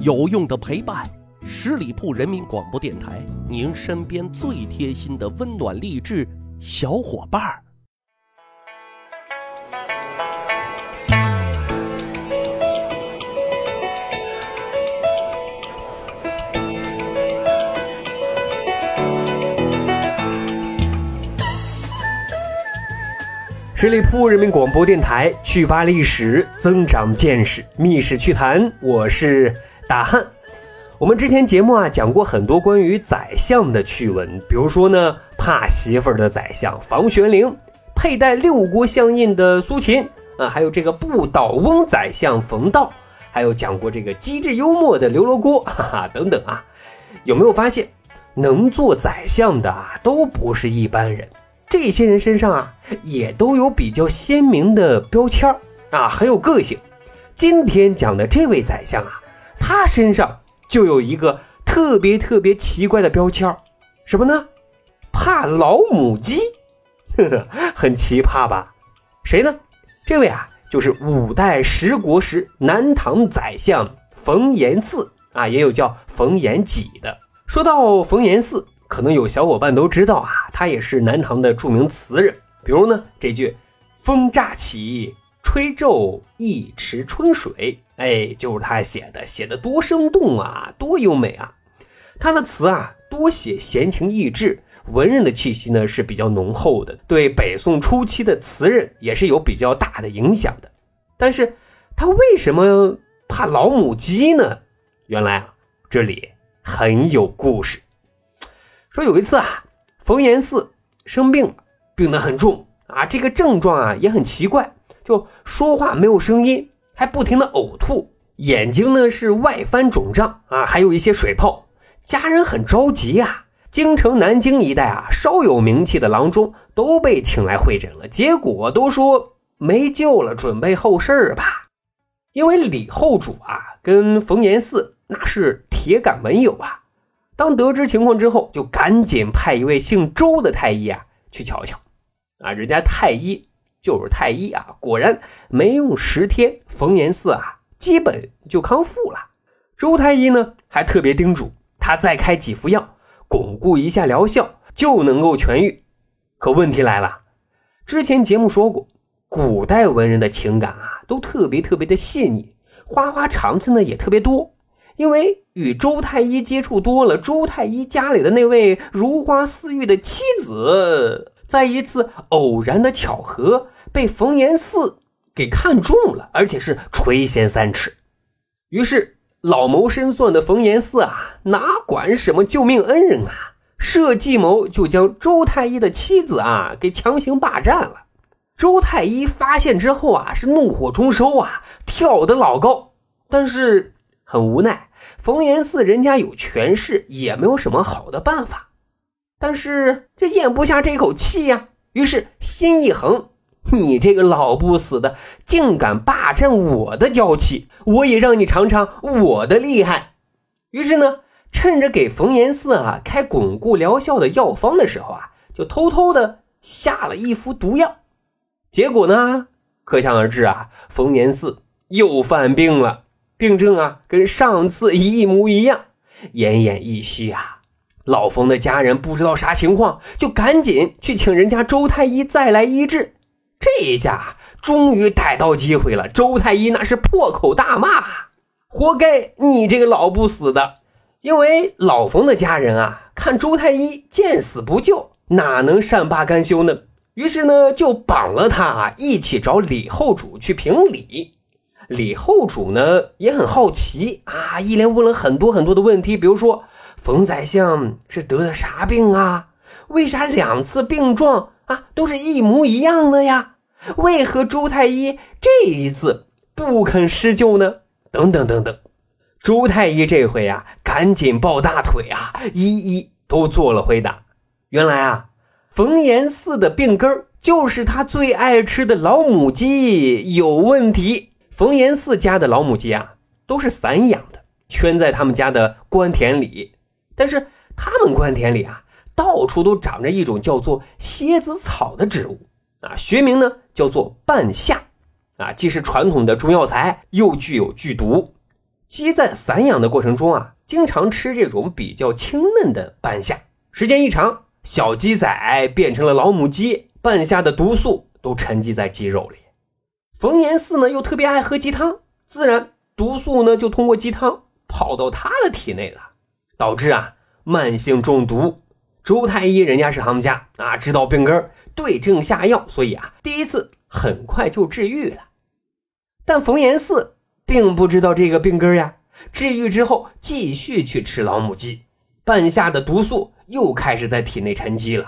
有用的陪伴，十里铺人民广播电台，您身边最贴心的温暖励志小伙伴儿。十里铺人民广播电台，趣吧历史，增长见识，密室趣谈，我是大汉。我们之前节目啊讲过很多关于宰相的趣闻，比如说呢，怕媳妇儿的宰相房玄龄，佩戴六国相印的苏秦啊，还有这个不倒翁宰相冯道，还有讲过这个机智幽默的刘罗锅，哈哈，等等啊。有没有发现，能做宰相的啊，都不是一般人。这些人身上啊，也都有比较鲜明的标签儿啊，很有个性。今天讲的这位宰相啊，他身上就有一个特别特别奇怪的标签，什么呢？怕老母鸡，呵呵，很奇葩吧？谁呢？这位啊，就是五代十国时南唐宰相冯延巳啊，也有叫冯延己的。说到冯延巳。可能有小伙伴都知道啊，他也是南唐的著名词人。比如呢，这句“风乍起，吹皱一池春水”，哎，就是他写的，写的多生动啊，多优美啊！他的词啊，多写闲情逸致，文人的气息呢是比较浓厚的，对北宋初期的词人也是有比较大的影响的。但是，他为什么怕老母鸡呢？原来啊，这里很有故事。说有一次啊，冯延巳生病了，病得很重啊，这个症状啊也很奇怪，就说话没有声音，还不停的呕吐，眼睛呢是外翻肿胀啊，还有一些水泡，家人很着急啊。京城南京一带啊，稍有名气的郎中都被请来会诊了，结果都说没救了，准备后事吧。因为李后主啊跟冯延巳那是铁杆盟友啊。当得知情况之后，就赶紧派一位姓周的太医啊去瞧瞧。啊，人家太医就是太医啊，果然没用十天，冯延巳啊基本就康复了。周太医呢还特别叮嘱他再开几副药，巩固一下疗效，就能够痊愈。可问题来了，之前节目说过，古代文人的情感啊都特别特别的细腻，花花肠子呢也特别多。因为与周太医接触多了，周太医家里的那位如花似玉的妻子，在一次偶然的巧合被冯延巳给看中了，而且是垂涎三尺。于是老谋深算的冯延巳啊，哪管什么救命恩人啊，设计谋就将周太医的妻子啊给强行霸占了。周太医发现之后啊，是怒火中烧啊，跳得老高，但是。很无奈，冯延巳人家有权势，也没有什么好的办法。但是这咽不下这口气呀，于是心一横：“你这个老不死的，竟敢霸占我的娇妻，我也让你尝尝我的厉害。”于是呢，趁着给冯延巳啊开巩固疗效的药方的时候啊，就偷偷的下了一副毒药。结果呢，可想而知啊，冯延巳又犯病了。病症啊，跟上次一模一样，奄奄一息啊。老冯的家人不知道啥情况，就赶紧去请人家周太医再来医治。这一下终于逮到机会了，周太医那是破口大骂：“活该你这个老不死的！”因为老冯的家人啊，看周太医见死不救，哪能善罢甘休呢？于是呢，就绑了他啊，一起找李后主去评理。李后主呢也很好奇啊，一连问了很多很多的问题，比如说冯宰相是得的啥病啊？为啥两次病状啊都是一模一样的呀？为何周太医这一次不肯施救呢？等等等等，周太医这回啊赶紧抱大腿啊，一一都做了回答。原来啊，冯延巳的病根就是他最爱吃的老母鸡有问题。冯延巳家的老母鸡啊，都是散养的，圈在他们家的官田里。但是他们官田里啊，到处都长着一种叫做蝎子草的植物啊，学名呢叫做半夏啊，既是传统的中药材，又具有剧毒。鸡在散养的过程中啊，经常吃这种比较清嫩的半夏，时间一长，小鸡仔变成了老母鸡，半夏的毒素都沉积在鸡肉里。冯延巳呢又特别爱喝鸡汤，自然毒素呢就通过鸡汤跑到他的体内了，导致啊慢性中毒。周太医人家是行家啊，知道病根对症下药，所以啊第一次很快就治愈了。但冯延巳并不知道这个病根呀，治愈之后继续去吃老母鸡，半夏的毒素又开始在体内沉积了，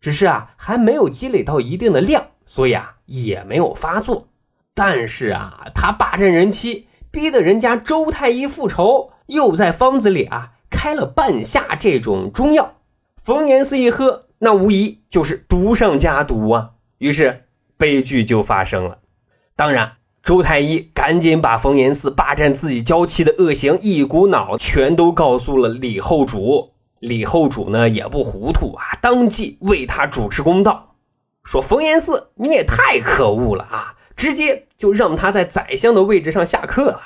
只是啊还没有积累到一定的量，所以啊也没有发作。但是啊他霸占人妻，逼得人家周太医复仇，又在方子里啊开了半夏这种中药，冯延巳一喝，那无疑就是毒上加毒啊，于是悲剧就发生了。当然。周太医赶紧把冯延巳霸占自己娇妻的恶行一股脑全都告诉了李后主。李后主呢也不糊涂啊，当即为他主持公道，说冯延巳你也太可恶了啊，直接就让他在宰相的位置上下课了。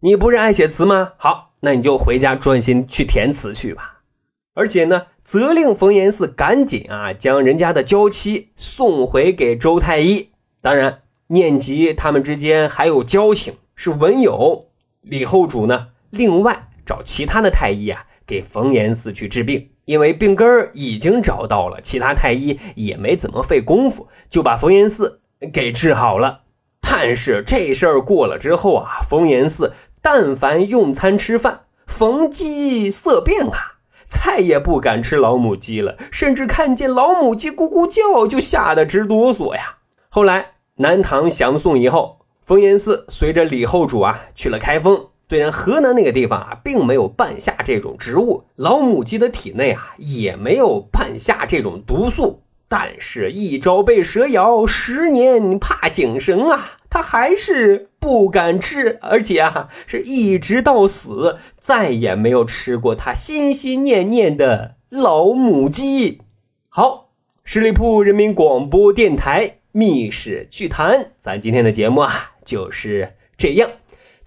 你不是爱写词吗？好，那你就回家专心去填词去吧。而且呢，责令冯延巳赶紧啊将人家的娇妻送回给周太医。当然。念及他们之间还有交情，是文友。李后主呢，另外找其他的太医啊，给冯延巳去治病。因为病根儿已经找到了，其他太医也没怎么费功夫，就把冯延巳给治好了。但是这事儿过了之后啊，冯延巳但凡用餐吃饭，逢鸡色变啊，再也不敢吃老母鸡了，甚至看见老母鸡咕咕叫就吓得直哆嗦呀。后来。南唐降宋以后，冯延巳随着李后主啊去了开封。虽然河南那个地方啊并没有半夏这种植物，老母鸡的体内啊也没有半夏这种毒素，但是，一朝被蛇咬，十年怕井绳啊，他还是不敢吃，而且啊是一直到死再也没有吃过他心心念念的老母鸡。好，十里铺人民广播电台。密室趣谈，咱今天的节目啊就是这样。